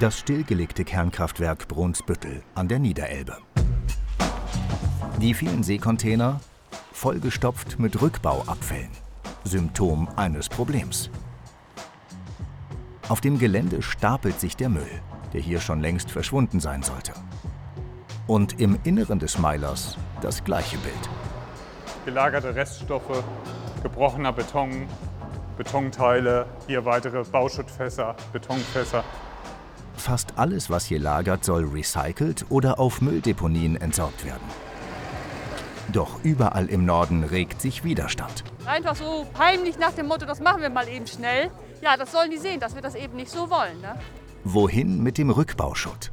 Das stillgelegte Kernkraftwerk Brunsbüttel an der Niederelbe. Die vielen Seekontainer vollgestopft mit Rückbauabfällen. Symptom eines Problems. Auf dem Gelände stapelt sich der Müll, der hier schon längst verschwunden sein sollte. Und im Inneren des Meilers das gleiche Bild. Gelagerte Reststoffe, gebrochener Beton, Betonteile, hier weitere Bauschuttfässer, Betonfässer. Fast alles, was hier lagert, soll recycelt oder auf Mülldeponien entsorgt werden. Doch überall im Norden regt sich Widerstand. Einfach so heimlich nach dem Motto, das machen wir mal eben schnell. Ja, das sollen die sehen, dass wir das eben nicht so wollen. Ne? Wohin mit dem Rückbauschutt?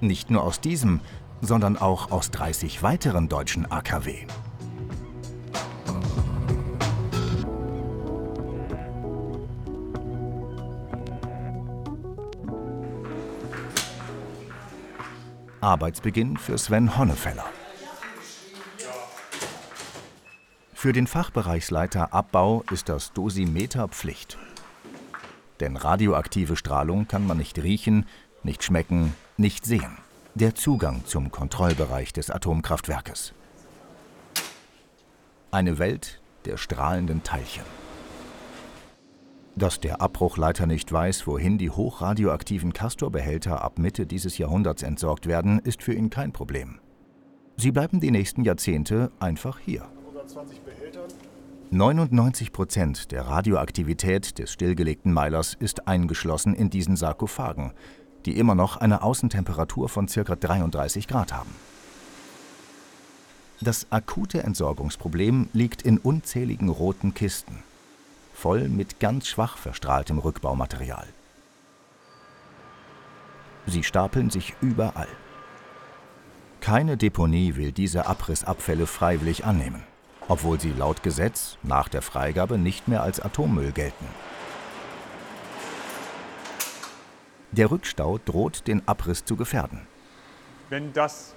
Nicht nur aus diesem, sondern auch aus 30 weiteren deutschen AKW. Arbeitsbeginn für Sven Honnefeller. Für den Fachbereichsleiter Abbau ist das Dosimeter Pflicht. Denn radioaktive Strahlung kann man nicht riechen, nicht schmecken, nicht sehen. Der Zugang zum Kontrollbereich des Atomkraftwerkes. Eine Welt der strahlenden Teilchen. Dass der Abbruchleiter nicht weiß, wohin die hochradioaktiven Castorbehälter ab Mitte dieses Jahrhunderts entsorgt werden, ist für ihn kein Problem. Sie bleiben die nächsten Jahrzehnte einfach hier. 99 Prozent der Radioaktivität des stillgelegten Meilers ist eingeschlossen in diesen Sarkophagen, die immer noch eine Außentemperatur von ca. 33 Grad haben. Das akute Entsorgungsproblem liegt in unzähligen roten Kisten, voll mit ganz schwach verstrahltem Rückbaumaterial. Sie stapeln sich überall. Keine Deponie will diese Abrissabfälle freiwillig annehmen obwohl sie laut Gesetz nach der Freigabe nicht mehr als Atommüll gelten. Der Rückstau droht den Abriss zu gefährden. Wenn das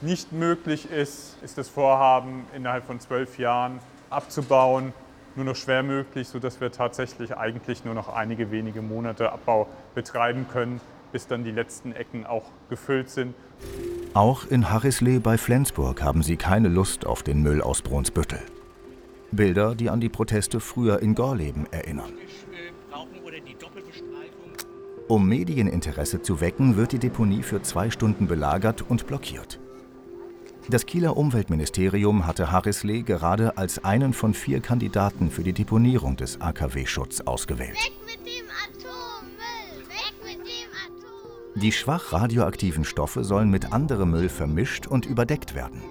nicht möglich ist, ist das Vorhaben innerhalb von zwölf Jahren abzubauen nur noch schwer möglich, sodass wir tatsächlich eigentlich nur noch einige wenige Monate Abbau betreiben können, bis dann die letzten Ecken auch gefüllt sind. Auch in Harrislee bei Flensburg haben sie keine Lust auf den Müll aus Brunsbüttel. Bilder, die an die Proteste früher in Gorleben erinnern. Um Medieninteresse zu wecken, wird die Deponie für zwei Stunden belagert und blockiert. Das Kieler Umweltministerium hatte Harrislee gerade als einen von vier Kandidaten für die Deponierung des AKW-Schutz ausgewählt. Die schwach radioaktiven Stoffe sollen mit anderem Müll vermischt und überdeckt werden.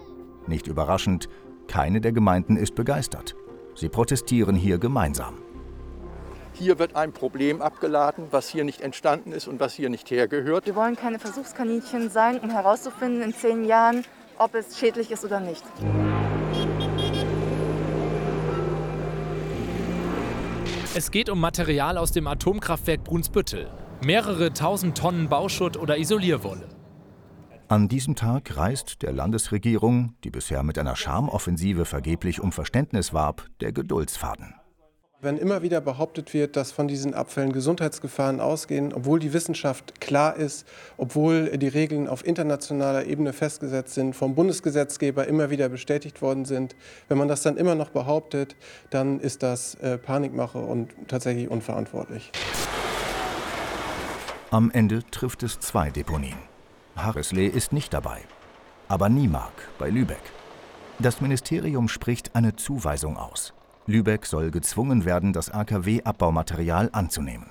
Nicht überraschend, keine der Gemeinden ist begeistert. Sie protestieren hier gemeinsam. Hier wird ein Problem abgeladen, was hier nicht entstanden ist und was hier nicht hergehört. Wir wollen keine Versuchskaninchen sein, um herauszufinden in zehn Jahren, ob es schädlich ist oder nicht. Es geht um Material aus dem Atomkraftwerk Brunsbüttel. Mehrere tausend Tonnen Bauschutt oder Isolierwolle. An diesem Tag reißt der Landesregierung, die bisher mit einer Charmoffensive vergeblich um Verständnis warb, der Geduldsfaden. Wenn immer wieder behauptet wird, dass von diesen Abfällen Gesundheitsgefahren ausgehen, obwohl die Wissenschaft klar ist, obwohl die Regeln auf internationaler Ebene festgesetzt sind, vom Bundesgesetzgeber immer wieder bestätigt worden sind, wenn man das dann immer noch behauptet, dann ist das äh, Panikmache und tatsächlich unverantwortlich. Am Ende trifft es zwei Deponien. Harrislee ist nicht dabei, aber Niemark bei Lübeck. Das Ministerium spricht eine Zuweisung aus. Lübeck soll gezwungen werden, das AKW-Abbaumaterial anzunehmen.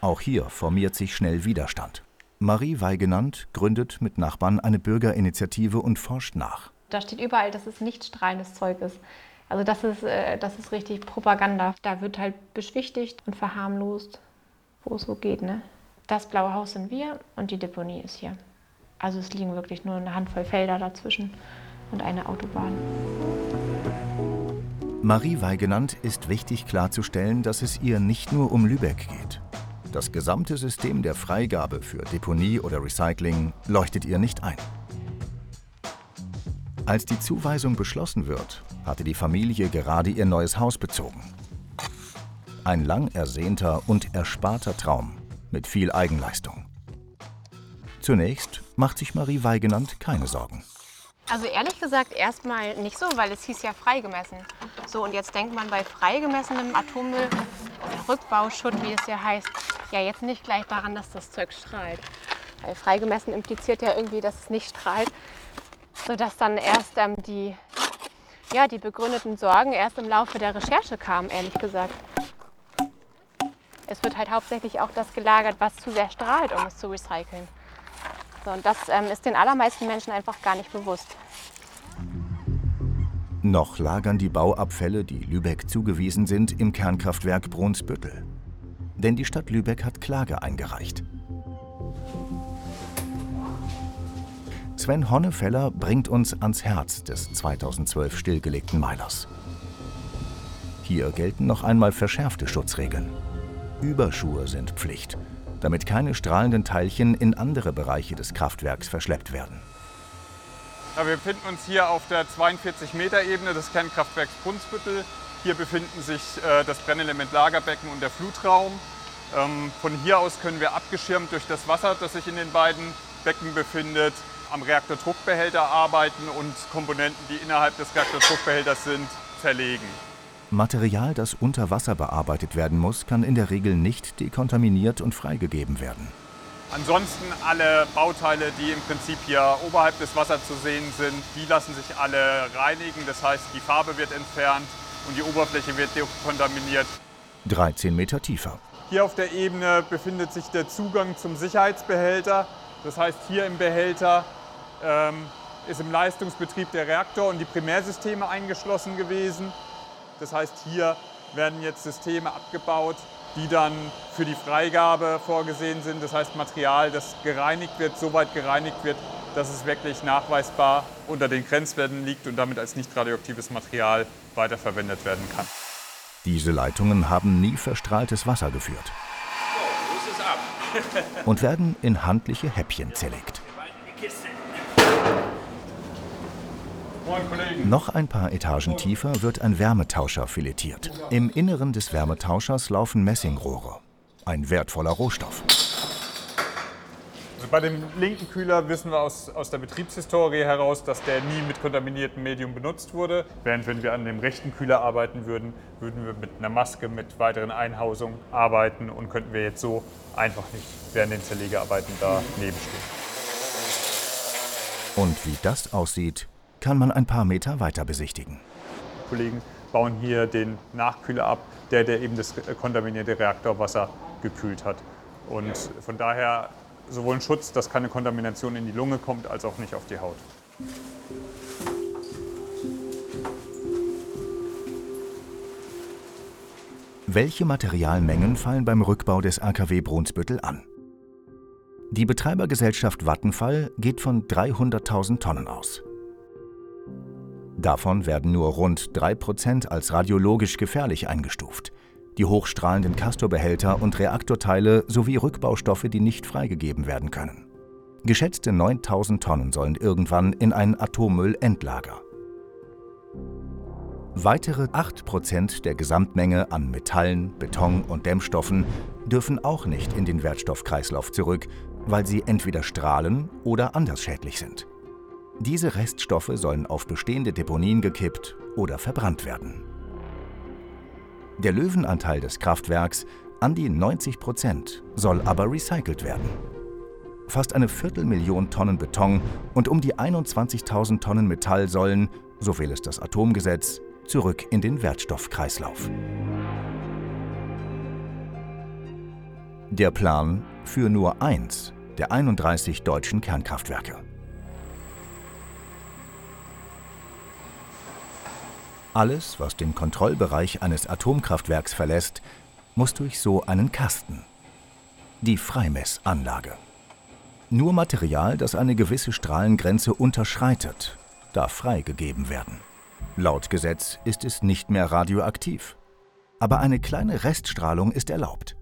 Auch hier formiert sich schnell Widerstand. Marie Weigenand gründet mit Nachbarn eine Bürgerinitiative und forscht nach. Da steht überall, dass es nicht strahlendes Zeug ist. Also das ist, äh, das ist richtig Propaganda. Da wird halt beschwichtigt und verharmlost, wo es so geht. Ne? Das blaue Haus sind wir und die Deponie ist hier. Also es liegen wirklich nur eine Handvoll Felder dazwischen und eine Autobahn. Marie Weigenand ist wichtig klarzustellen, dass es ihr nicht nur um Lübeck geht. Das gesamte System der Freigabe für Deponie oder Recycling leuchtet ihr nicht ein. Als die Zuweisung beschlossen wird, hatte die Familie gerade ihr neues Haus bezogen. Ein lang ersehnter und ersparter Traum mit viel Eigenleistung. Zunächst macht sich Marie Weigenand keine Sorgen. Also ehrlich gesagt erstmal nicht so, weil es hieß ja freigemessen. So, und jetzt denkt man bei freigemessenem Atommüll Rückbauschutt, wie es ja heißt, ja jetzt nicht gleich daran, dass das Zeug strahlt. Weil freigemessen impliziert ja irgendwie, dass es nicht strahlt. Sodass dann erst ähm, die, ja, die begründeten Sorgen erst im Laufe der Recherche kamen, ehrlich gesagt. Es wird halt hauptsächlich auch das gelagert, was zu sehr strahlt, um es zu recyceln. So, und das ähm, ist den allermeisten Menschen einfach gar nicht bewusst. Noch lagern die Bauabfälle, die Lübeck zugewiesen sind, im Kernkraftwerk Brunsbüttel. Denn die Stadt Lübeck hat Klage eingereicht. Sven Honnefeller bringt uns ans Herz des 2012 stillgelegten Meilers. Hier gelten noch einmal verschärfte Schutzregeln. Überschuhe sind Pflicht, damit keine strahlenden Teilchen in andere Bereiche des Kraftwerks verschleppt werden. Ja, wir befinden uns hier auf der 42-Meter-Ebene des Kernkraftwerks Brunsbüttel. Hier befinden sich äh, das Brennelement Lagerbecken und der Flutraum. Ähm, von hier aus können wir abgeschirmt durch das Wasser, das sich in den beiden Becken befindet, am Reaktordruckbehälter arbeiten und Komponenten, die innerhalb des Reaktordruckbehälters sind, zerlegen. Material, das unter Wasser bearbeitet werden muss, kann in der Regel nicht dekontaminiert und freigegeben werden. Ansonsten alle Bauteile, die im Prinzip hier oberhalb des Wassers zu sehen sind, die lassen sich alle reinigen. Das heißt, die Farbe wird entfernt und die Oberfläche wird dekontaminiert. 13 Meter tiefer. Hier auf der Ebene befindet sich der Zugang zum Sicherheitsbehälter. Das heißt, hier im Behälter ähm, ist im Leistungsbetrieb der Reaktor und die Primärsysteme eingeschlossen gewesen. Das heißt, hier werden jetzt Systeme abgebaut, die dann für die Freigabe vorgesehen sind. Das heißt, Material, das gereinigt wird, so weit gereinigt wird, dass es wirklich nachweisbar unter den Grenzwerten liegt und damit als nicht radioaktives Material weiterverwendet werden kann. Diese Leitungen haben nie verstrahltes Wasser geführt und werden in handliche Häppchen zerlegt. Noch ein paar Etagen tiefer wird ein Wärmetauscher filetiert. Im Inneren des Wärmetauschers laufen Messingrohre. Ein wertvoller Rohstoff. Also bei dem linken Kühler wissen wir aus, aus der Betriebshistorie heraus, dass der nie mit kontaminiertem Medium benutzt wurde. Während wenn wir an dem rechten Kühler arbeiten würden, würden wir mit einer Maske, mit weiteren Einhausungen arbeiten und könnten wir jetzt so einfach nicht während den Zerlegearbeiten daneben stehen. Und wie das aussieht, kann man ein paar Meter weiter besichtigen. Die Kollegen bauen hier den Nachkühler ab, der, der eben das kontaminierte Reaktorwasser gekühlt hat. Und von daher sowohl ein Schutz, dass keine Kontamination in die Lunge kommt, als auch nicht auf die Haut. Welche Materialmengen fallen beim Rückbau des AKW Brunsbüttel an? Die Betreibergesellschaft Vattenfall geht von 300.000 Tonnen aus. Davon werden nur rund 3% als radiologisch gefährlich eingestuft. Die hochstrahlenden Castorbehälter und Reaktorteile sowie Rückbaustoffe, die nicht freigegeben werden können. Geschätzte 9000 Tonnen sollen irgendwann in ein Atommüllendlager. Weitere 8% der Gesamtmenge an Metallen, Beton und Dämmstoffen dürfen auch nicht in den Wertstoffkreislauf zurück, weil sie entweder strahlen oder anders schädlich sind. Diese Reststoffe sollen auf bestehende Deponien gekippt oder verbrannt werden. Der Löwenanteil des Kraftwerks, an die 90 Prozent, soll aber recycelt werden. Fast eine Viertelmillion Tonnen Beton und um die 21.000 Tonnen Metall sollen, so will es das Atomgesetz, zurück in den Wertstoffkreislauf. Der Plan für nur eins der 31 deutschen Kernkraftwerke. Alles, was den Kontrollbereich eines Atomkraftwerks verlässt, muss durch so einen Kasten. Die Freimessanlage. Nur Material, das eine gewisse Strahlengrenze unterschreitet, darf freigegeben werden. Laut Gesetz ist es nicht mehr radioaktiv. Aber eine kleine Reststrahlung ist erlaubt.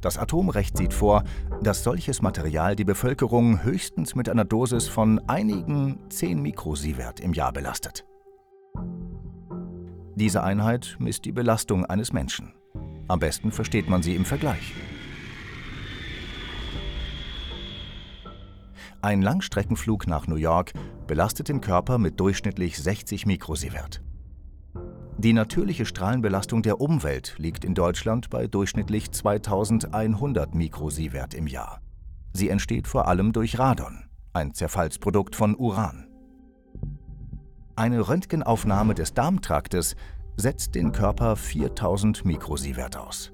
Das Atomrecht sieht vor, dass solches Material die Bevölkerung höchstens mit einer Dosis von einigen 10 Mikrosievert im Jahr belastet. Diese Einheit misst die Belastung eines Menschen. Am besten versteht man sie im Vergleich. Ein Langstreckenflug nach New York belastet den Körper mit durchschnittlich 60 Mikrosievert. Die natürliche Strahlenbelastung der Umwelt liegt in Deutschland bei durchschnittlich 2100 Mikrosievert im Jahr. Sie entsteht vor allem durch Radon, ein Zerfallsprodukt von Uran. Eine Röntgenaufnahme des Darmtraktes setzt den Körper 4000 Mikrosievert aus.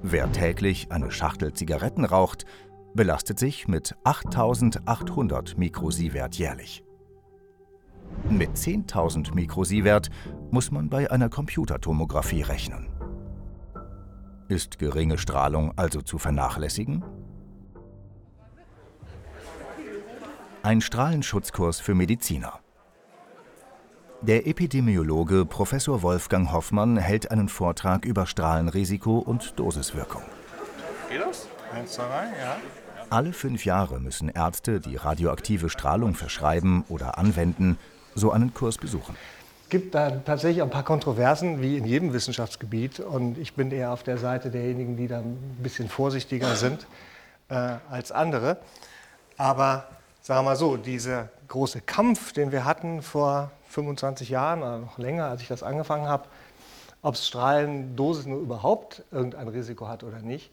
Wer täglich eine Schachtel Zigaretten raucht, belastet sich mit 8800 Mikrosievert jährlich. Mit 10.000 Mikrosievert muss man bei einer Computertomographie rechnen. Ist geringe Strahlung also zu vernachlässigen? Ein Strahlenschutzkurs für Mediziner. Der Epidemiologe Professor Wolfgang Hoffmann hält einen Vortrag über Strahlenrisiko und Dosiswirkung. Geht das? Eins, zwei, drei, ja. Alle fünf Jahre müssen Ärzte, die radioaktive Strahlung verschreiben oder anwenden, so einen Kurs besuchen. Es gibt da tatsächlich ein paar Kontroversen, wie in jedem Wissenschaftsgebiet. Und ich bin eher auf der Seite derjenigen, die da ein bisschen vorsichtiger sind äh, als andere. Aber sagen wir mal so, dieser große Kampf, den wir hatten vor 25 Jahren oder noch länger, als ich das angefangen habe, ob Strahlendosis nur überhaupt irgendein Risiko hat oder nicht,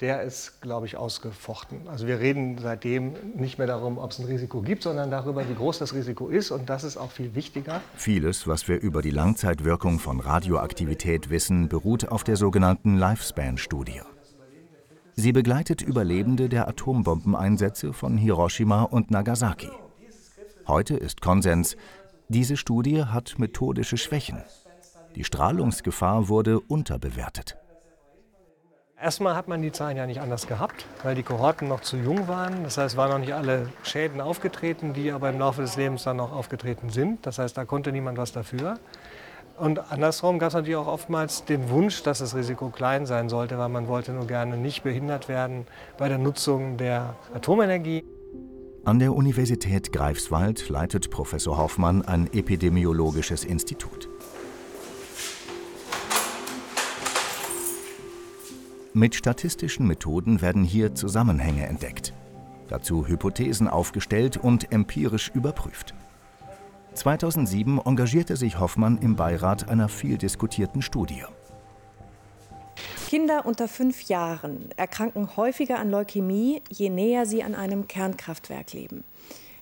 der ist, glaube ich, ausgefochten. Also wir reden seitdem nicht mehr darum, ob es ein Risiko gibt, sondern darüber, wie groß das Risiko ist. Und das ist auch viel wichtiger. Vieles, was wir über die Langzeitwirkung von Radioaktivität wissen, beruht auf der sogenannten Lifespan-Studie. Sie begleitet Überlebende der Atombombeneinsätze von Hiroshima und Nagasaki. Heute ist Konsens, diese Studie hat methodische Schwächen. Die Strahlungsgefahr wurde unterbewertet. Erstmal hat man die Zahlen ja nicht anders gehabt, weil die Kohorten noch zu jung waren. Das heißt, waren noch nicht alle Schäden aufgetreten, die aber im Laufe des Lebens dann noch aufgetreten sind. Das heißt, da konnte niemand was dafür. Und andersrum gab es natürlich auch oftmals den Wunsch, dass das Risiko klein sein sollte, weil man wollte nur gerne nicht behindert werden bei der Nutzung der Atomenergie. An der Universität Greifswald leitet Professor Hoffmann ein epidemiologisches Institut. Mit statistischen Methoden werden hier Zusammenhänge entdeckt, dazu Hypothesen aufgestellt und empirisch überprüft. 2007 engagierte sich Hoffmann im Beirat einer viel diskutierten Studie. Kinder unter fünf Jahren erkranken häufiger an Leukämie, je näher sie an einem Kernkraftwerk leben.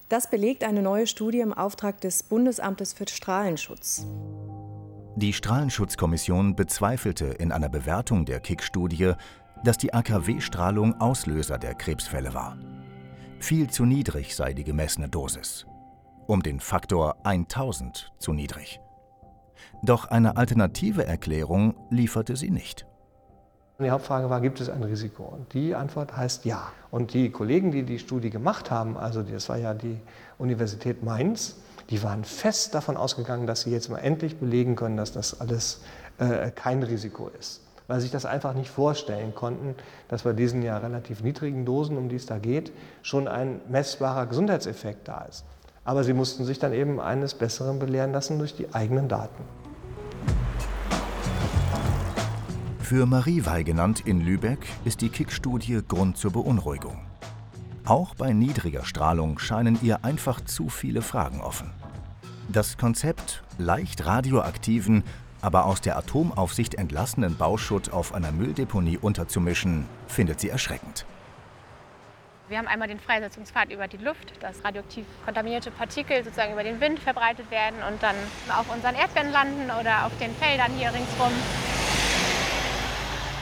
Das belegt eine neue Studie im Auftrag des Bundesamtes für Strahlenschutz. Die Strahlenschutzkommission bezweifelte in einer Bewertung der KIK-Studie, dass die AKW-Strahlung Auslöser der Krebsfälle war. Viel zu niedrig sei die gemessene Dosis. Um den Faktor 1000 zu niedrig. Doch eine alternative Erklärung lieferte sie nicht. Die Hauptfrage war, gibt es ein Risiko? Und die Antwort heißt ja. Und die Kollegen, die die Studie gemacht haben, also das war ja die Universität Mainz, die waren fest davon ausgegangen, dass sie jetzt mal endlich belegen können, dass das alles äh, kein Risiko ist. Weil sie sich das einfach nicht vorstellen konnten, dass bei diesen ja relativ niedrigen Dosen, um die es da geht, schon ein messbarer Gesundheitseffekt da ist. Aber sie mussten sich dann eben eines Besseren belehren lassen durch die eigenen Daten. Für Marie Weigenand in Lübeck ist die KIK-Studie Grund zur Beunruhigung. Auch bei niedriger Strahlung scheinen ihr einfach zu viele Fragen offen. Das Konzept, leicht radioaktiven, aber aus der Atomaufsicht entlassenen Bauschutt auf einer Mülldeponie unterzumischen, findet sie erschreckend. Wir haben einmal den Freisetzungspfad über die Luft, dass radioaktiv kontaminierte Partikel sozusagen über den Wind verbreitet werden und dann auf unseren Erdbeeren landen oder auf den Feldern hier ringsrum.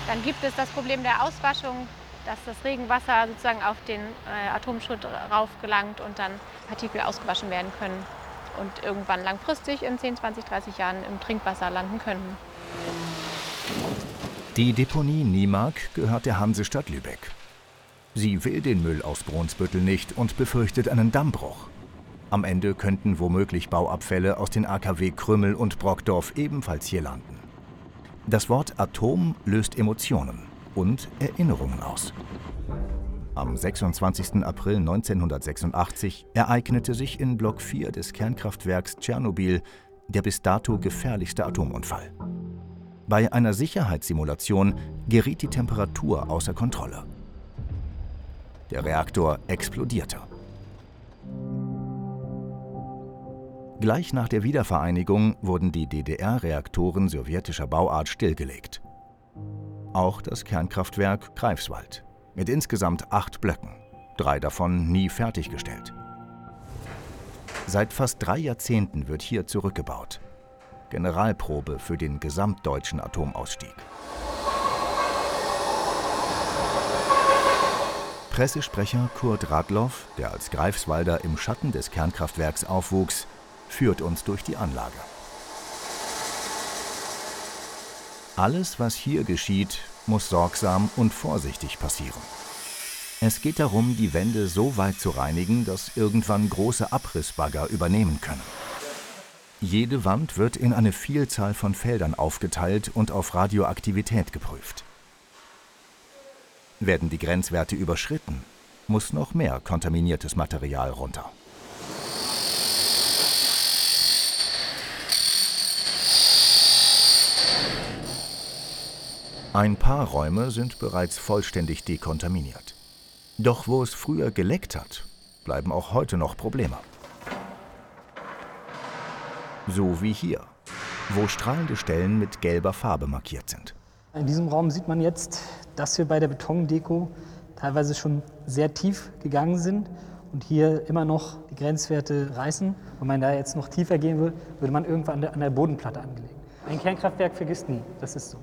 Dann gibt es das Problem der Auswaschung, dass das Regenwasser sozusagen auf den äh, Atomschutt rauf gelangt und dann Partikel ausgewaschen werden können und irgendwann langfristig in 10, 20, 30 Jahren im Trinkwasser landen können. Die Deponie Niemark gehört der Hansestadt Lübeck. Sie will den Müll aus Brunsbüttel nicht und befürchtet einen Dammbruch. Am Ende könnten womöglich Bauabfälle aus den AKW Krümmel und Brockdorf ebenfalls hier landen. Das Wort Atom löst Emotionen und Erinnerungen aus. Am 26. April 1986 ereignete sich in Block 4 des Kernkraftwerks Tschernobyl der bis dato gefährlichste Atomunfall. Bei einer Sicherheitssimulation geriet die Temperatur außer Kontrolle. Der Reaktor explodierte. Gleich nach der Wiedervereinigung wurden die DDR-Reaktoren sowjetischer Bauart stillgelegt. Auch das Kernkraftwerk Greifswald mit insgesamt acht Blöcken, drei davon nie fertiggestellt. Seit fast drei Jahrzehnten wird hier zurückgebaut. Generalprobe für den gesamtdeutschen Atomausstieg. Pressesprecher Kurt Radloff, der als Greifswalder im Schatten des Kernkraftwerks aufwuchs, führt uns durch die Anlage. Alles, was hier geschieht, muss sorgsam und vorsichtig passieren. Es geht darum, die Wände so weit zu reinigen, dass irgendwann große Abrissbagger übernehmen können. Jede Wand wird in eine Vielzahl von Feldern aufgeteilt und auf Radioaktivität geprüft. Werden die Grenzwerte überschritten, muss noch mehr kontaminiertes Material runter. Ein paar Räume sind bereits vollständig dekontaminiert. Doch wo es früher geleckt hat, bleiben auch heute noch Probleme. So wie hier, wo strahlende Stellen mit gelber Farbe markiert sind. In diesem Raum sieht man jetzt, dass wir bei der Betondeko teilweise schon sehr tief gegangen sind und hier immer noch die Grenzwerte reißen. Wenn man da jetzt noch tiefer gehen will, würde man irgendwann an der Bodenplatte angelegen. Ein Kernkraftwerk vergisst nie, das ist so.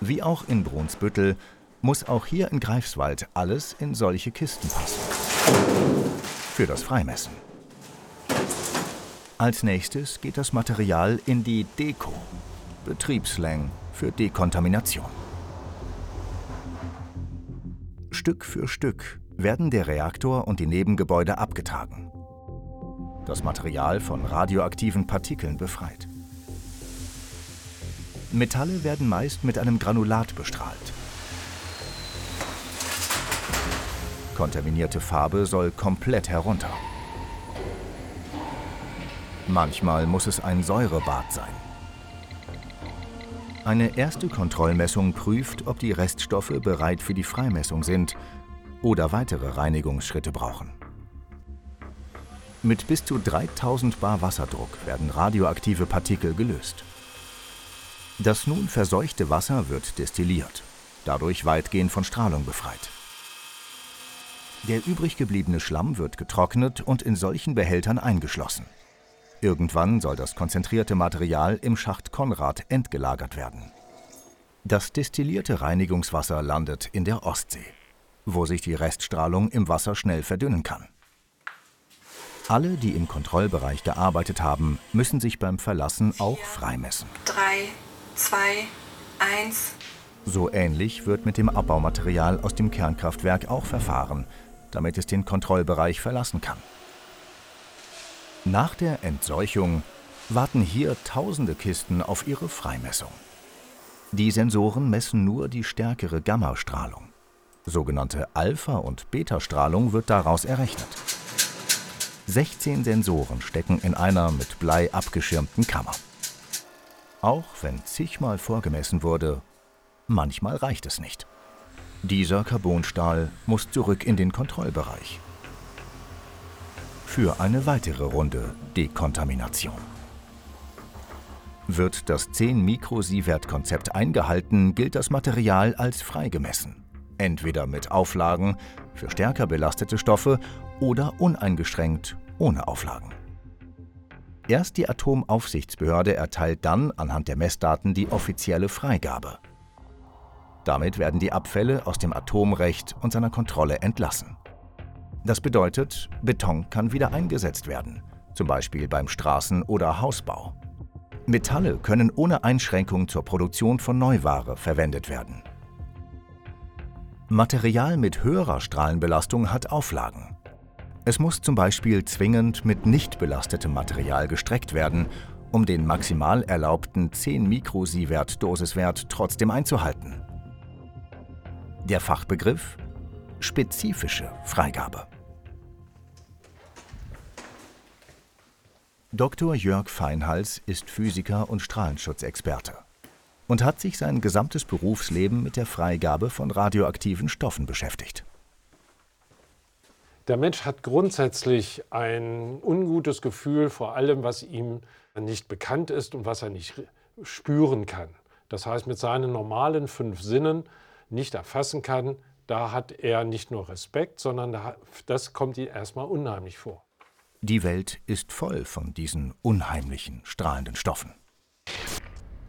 Wie auch in Brunsbüttel muss auch hier in Greifswald alles in solche Kisten passen. Für das Freimessen. Als nächstes geht das Material in die Deko, Betriebsslang für Dekontamination. Stück für Stück werden der Reaktor und die Nebengebäude abgetragen. Das Material von radioaktiven Partikeln befreit. Metalle werden meist mit einem Granulat bestrahlt. Kontaminierte Farbe soll komplett herunter. Manchmal muss es ein Säurebad sein. Eine erste Kontrollmessung prüft, ob die Reststoffe bereit für die Freimessung sind oder weitere Reinigungsschritte brauchen. Mit bis zu 3000 Bar Wasserdruck werden radioaktive Partikel gelöst. Das nun verseuchte Wasser wird destilliert, dadurch weitgehend von Strahlung befreit. Der übrig gebliebene Schlamm wird getrocknet und in solchen Behältern eingeschlossen. Irgendwann soll das konzentrierte Material im Schacht Konrad entgelagert werden. Das destillierte Reinigungswasser landet in der Ostsee, wo sich die Reststrahlung im Wasser schnell verdünnen kann. Alle, die im Kontrollbereich gearbeitet haben, müssen sich beim Verlassen auch freimessen. 3, 2, 1. So ähnlich wird mit dem Abbaumaterial aus dem Kernkraftwerk auch verfahren, damit es den Kontrollbereich verlassen kann. Nach der Entseuchung warten hier tausende Kisten auf ihre Freimessung. Die Sensoren messen nur die stärkere Gammastrahlung. Sogenannte Alpha- und Beta-Strahlung wird daraus errechnet. 16 Sensoren stecken in einer mit Blei abgeschirmten Kammer. Auch wenn zigmal vorgemessen wurde, manchmal reicht es nicht. Dieser Carbonstahl muss zurück in den Kontrollbereich. Für eine weitere Runde Dekontamination. Wird das 10 Mikrosievert-Konzept eingehalten, gilt das Material als freigemessen. Entweder mit Auflagen für stärker belastete Stoffe oder uneingeschränkt ohne Auflagen. Erst die Atomaufsichtsbehörde erteilt dann anhand der Messdaten die offizielle Freigabe. Damit werden die Abfälle aus dem Atomrecht und seiner Kontrolle entlassen. Das bedeutet, Beton kann wieder eingesetzt werden, zum Beispiel beim Straßen- oder Hausbau. Metalle können ohne Einschränkung zur Produktion von Neuware verwendet werden. Material mit höherer Strahlenbelastung hat Auflagen. Es muss zum Beispiel zwingend mit nicht belastetem Material gestreckt werden, um den maximal erlaubten 10 Mikrosievert-Dosiswert trotzdem einzuhalten. Der Fachbegriff spezifische Freigabe. Dr. Jörg Feinhals ist Physiker und Strahlenschutzexperte. und hat sich sein gesamtes Berufsleben mit der Freigabe von radioaktiven Stoffen beschäftigt. Der Mensch hat grundsätzlich ein ungutes Gefühl vor allem, was ihm nicht bekannt ist und was er nicht spüren kann. Das heißt, mit seinen normalen fünf Sinnen nicht erfassen kann, da hat er nicht nur Respekt, sondern das kommt ihm erstmal unheimlich vor. Die Welt ist voll von diesen unheimlichen, strahlenden Stoffen.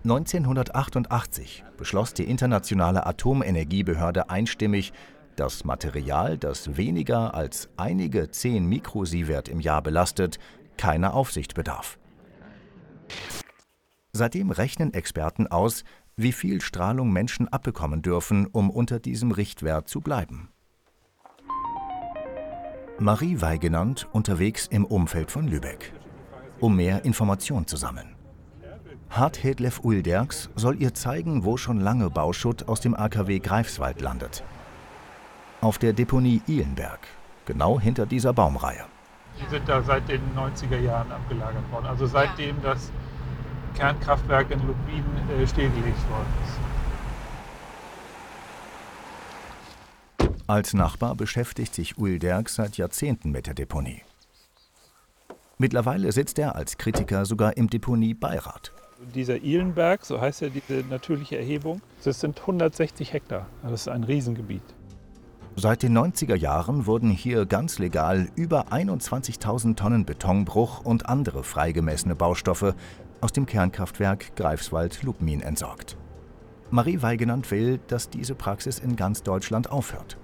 1988 beschloss die Internationale Atomenergiebehörde einstimmig, das Material, das weniger als einige 10 Mikrosievert im Jahr belastet, keiner Aufsicht bedarf. Seitdem rechnen Experten aus, wie viel Strahlung Menschen abbekommen dürfen, um unter diesem Richtwert zu bleiben. Marie Weigenand unterwegs im Umfeld von Lübeck, um mehr Informationen zu sammeln. Harthedlev Ulderks soll ihr zeigen, wo schon lange Bauschutt aus dem AKW Greifswald landet. Auf der Deponie Ihlenberg, genau hinter dieser Baumreihe. Die sind da seit den 90er Jahren abgelagert worden, also seitdem das Kernkraftwerk in Lubmin äh, stillgelegt worden ist. Als Nachbar beschäftigt sich Ulderk seit Jahrzehnten mit der Deponie. Mittlerweile sitzt er als Kritiker sogar im Deponiebeirat. Dieser Ihlenberg, so heißt ja diese natürliche Erhebung, das sind 160 Hektar. Das ist ein Riesengebiet. Seit den 90er Jahren wurden hier ganz legal über 21.000 Tonnen Betonbruch und andere freigemessene Baustoffe aus dem Kernkraftwerk Greifswald-Lubmin entsorgt. Marie Weigenand will, dass diese Praxis in ganz Deutschland aufhört.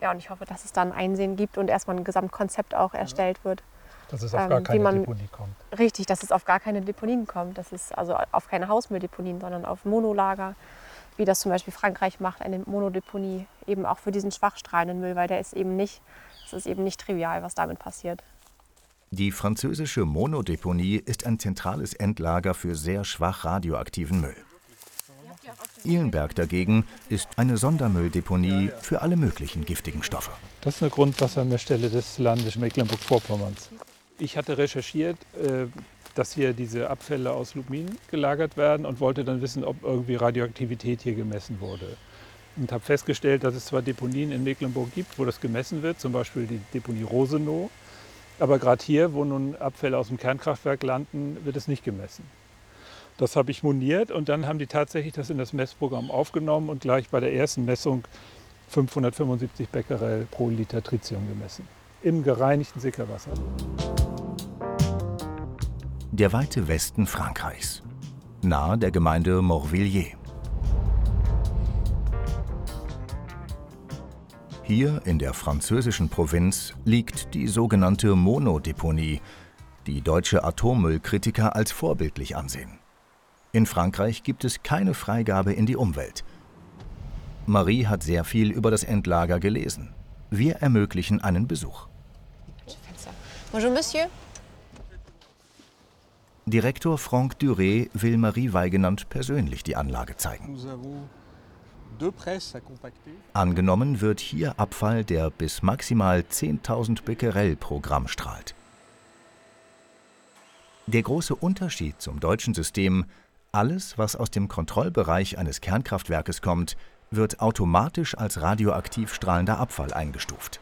Ja, und ich hoffe, dass es da ein Einsehen gibt und erstmal ein Gesamtkonzept auch erstellt wird. Dass es auf ähm, gar keine man, Deponie kommt. Richtig, dass es auf gar keine Deponien kommt. Das ist also auf keine Hausmülldeponien, sondern auf Monolager, wie das zum Beispiel Frankreich macht, eine Monodeponie, eben auch für diesen schwachstrahlenden Müll, weil der ist eben nicht, es ist eben nicht trivial, was damit passiert. Die französische Monodeponie ist ein zentrales Endlager für sehr schwach radioaktiven Müll. Ihlenberg dagegen ist eine Sondermülldeponie für alle möglichen giftigen Stoffe. Das ist eine Grundwassermeerstelle des Landes Mecklenburg-Vorpommerns. Ich hatte recherchiert, äh, dass hier diese Abfälle aus Lubmin gelagert werden und wollte dann wissen, ob irgendwie Radioaktivität hier gemessen wurde. Und habe festgestellt, dass es zwar Deponien in Mecklenburg gibt, wo das gemessen wird, zum Beispiel die Deponie Rosenow, aber gerade hier, wo nun Abfälle aus dem Kernkraftwerk landen, wird es nicht gemessen. Das habe ich moniert und dann haben die tatsächlich das in das Messprogramm aufgenommen und gleich bei der ersten Messung 575 Becquerel pro Liter Tritium gemessen. Im gereinigten Sickerwasser. Der weite Westen Frankreichs, nahe der Gemeinde Morvilliers. Hier in der französischen Provinz liegt die sogenannte Monodeponie, die deutsche Atommüllkritiker als vorbildlich ansehen. In Frankreich gibt es keine Freigabe in die Umwelt. Marie hat sehr viel über das Endlager gelesen. Wir ermöglichen einen Besuch. Bonjour, Monsieur. Direktor Franck Duré will Marie Weigenand persönlich die Anlage zeigen. Angenommen wird hier Abfall, der bis maximal 10.000 Becquerel pro Gramm strahlt. Der große Unterschied zum deutschen System, alles, was aus dem Kontrollbereich eines Kernkraftwerkes kommt, wird automatisch als radioaktiv strahlender Abfall eingestuft.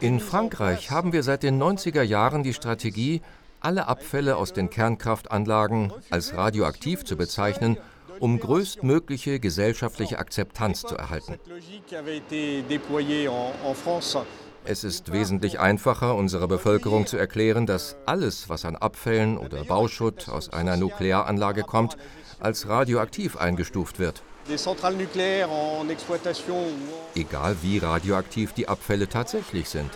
In Frankreich haben wir seit den 90er Jahren die Strategie, alle Abfälle aus den Kernkraftanlagen als radioaktiv zu bezeichnen, um größtmögliche gesellschaftliche Akzeptanz zu erhalten. Es ist wesentlich einfacher, unserer Bevölkerung zu erklären, dass alles, was an Abfällen oder Bauschutt aus einer Nuklearanlage kommt, als radioaktiv eingestuft wird. Egal wie radioaktiv die Abfälle tatsächlich sind.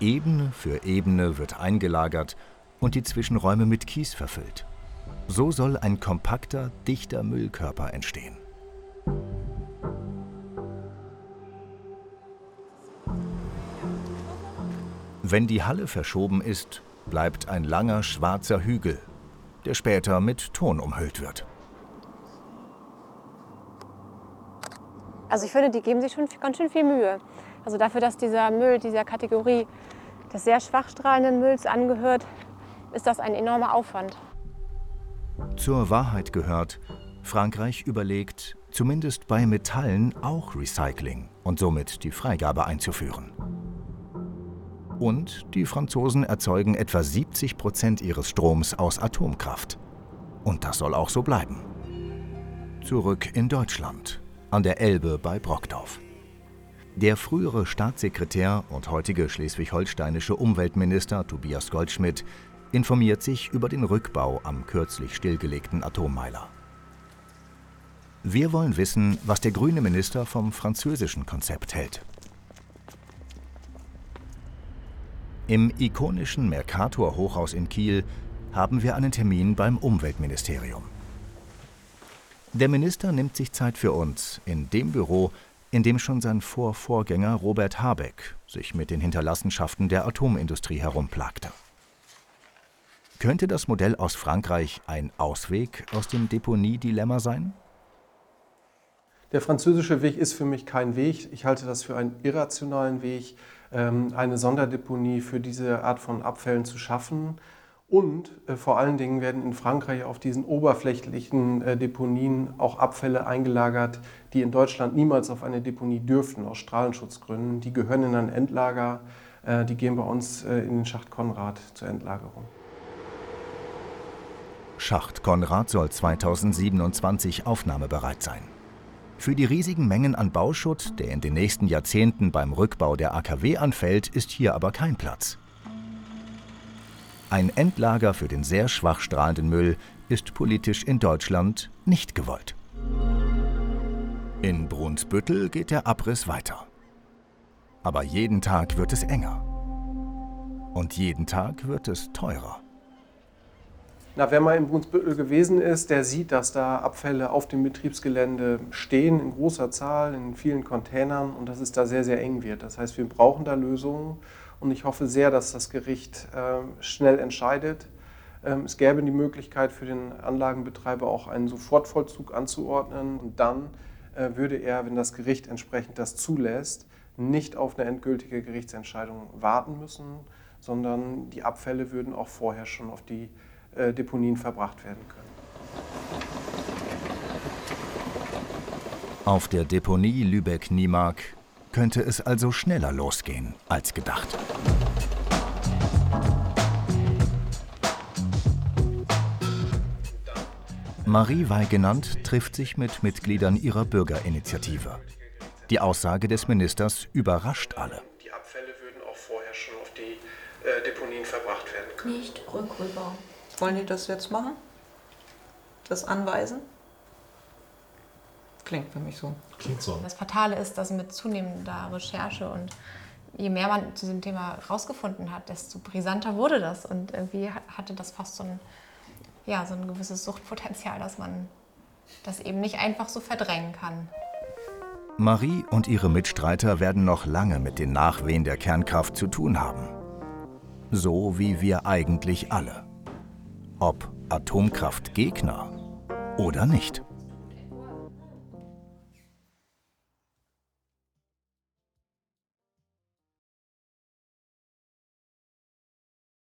Ebene für Ebene wird eingelagert und die Zwischenräume mit Kies verfüllt. So soll ein kompakter, dichter Müllkörper entstehen. Wenn die Halle verschoben ist, bleibt ein langer schwarzer Hügel, der später mit Ton umhüllt wird. Also ich finde, die geben sich schon ganz schön viel Mühe. Also dafür, dass dieser Müll dieser Kategorie des sehr schwach strahlenden Mülls angehört, ist das ein enormer Aufwand. Zur Wahrheit gehört, Frankreich überlegt, zumindest bei Metallen auch Recycling und somit die Freigabe einzuführen. Und die Franzosen erzeugen etwa 70 Prozent ihres Stroms aus Atomkraft. Und das soll auch so bleiben. Zurück in Deutschland, an der Elbe bei Brockdorf. Der frühere Staatssekretär und heutige schleswig-holsteinische Umweltminister Tobias Goldschmidt informiert sich über den Rückbau am kürzlich stillgelegten Atommeiler. Wir wollen wissen, was der grüne Minister vom französischen Konzept hält. Im ikonischen Mercator Hochhaus in Kiel haben wir einen Termin beim Umweltministerium. Der Minister nimmt sich Zeit für uns in dem Büro, in dem schon sein Vorvorgänger Robert Habeck sich mit den Hinterlassenschaften der Atomindustrie herumplagte. Könnte das Modell aus Frankreich ein Ausweg aus dem Deponiedilemma sein? Der französische Weg ist für mich kein Weg. Ich halte das für einen irrationalen Weg, eine Sonderdeponie für diese Art von Abfällen zu schaffen. Und äh, vor allen Dingen werden in Frankreich auf diesen oberflächlichen äh, Deponien auch Abfälle eingelagert, die in Deutschland niemals auf eine Deponie dürften, aus Strahlenschutzgründen. Die gehören in ein Endlager, äh, die gehen bei uns in den Schacht Konrad zur Endlagerung. Schacht Konrad soll 2027 aufnahmebereit sein. Für die riesigen Mengen an Bauschutt, der in den nächsten Jahrzehnten beim Rückbau der AKW anfällt, ist hier aber kein Platz. Ein Endlager für den sehr schwach strahlenden Müll ist politisch in Deutschland nicht gewollt. In Brunsbüttel geht der Abriss weiter. Aber jeden Tag wird es enger. Und jeden Tag wird es teurer. Na, wer mal in Brunsbüttel gewesen ist, der sieht, dass da Abfälle auf dem Betriebsgelände stehen, in großer Zahl, in vielen Containern und dass es da sehr, sehr eng wird. Das heißt, wir brauchen da Lösungen. Und ich hoffe sehr, dass das Gericht äh, schnell entscheidet. Ähm, es gäbe die Möglichkeit für den Anlagenbetreiber auch einen Sofortvollzug anzuordnen. Und dann äh, würde er, wenn das Gericht entsprechend das zulässt, nicht auf eine endgültige Gerichtsentscheidung warten müssen, sondern die Abfälle würden auch vorher schon auf die Deponien verbracht werden können. Auf der Deponie Lübeck-Niemark könnte es also schneller losgehen als gedacht. Marie Weigenand trifft sich mit Mitgliedern ihrer Bürgerinitiative. Die Aussage des Ministers überrascht alle. Die Abfälle würden auch vorher schon auf die äh, Deponien verbracht werden können. Nicht Rückrüber. Wollen die das jetzt machen? Das anweisen? Klingt für mich so. Klingt so. Das Fatale ist, dass mit zunehmender Recherche und je mehr man zu diesem Thema rausgefunden hat, desto brisanter wurde das. Und irgendwie hatte das fast so ein, ja, so ein gewisses Suchtpotenzial, dass man das eben nicht einfach so verdrängen kann. Marie und ihre Mitstreiter werden noch lange mit den Nachwehen der Kernkraft zu tun haben. So wie wir eigentlich alle. Ob Atomkraftgegner oder nicht.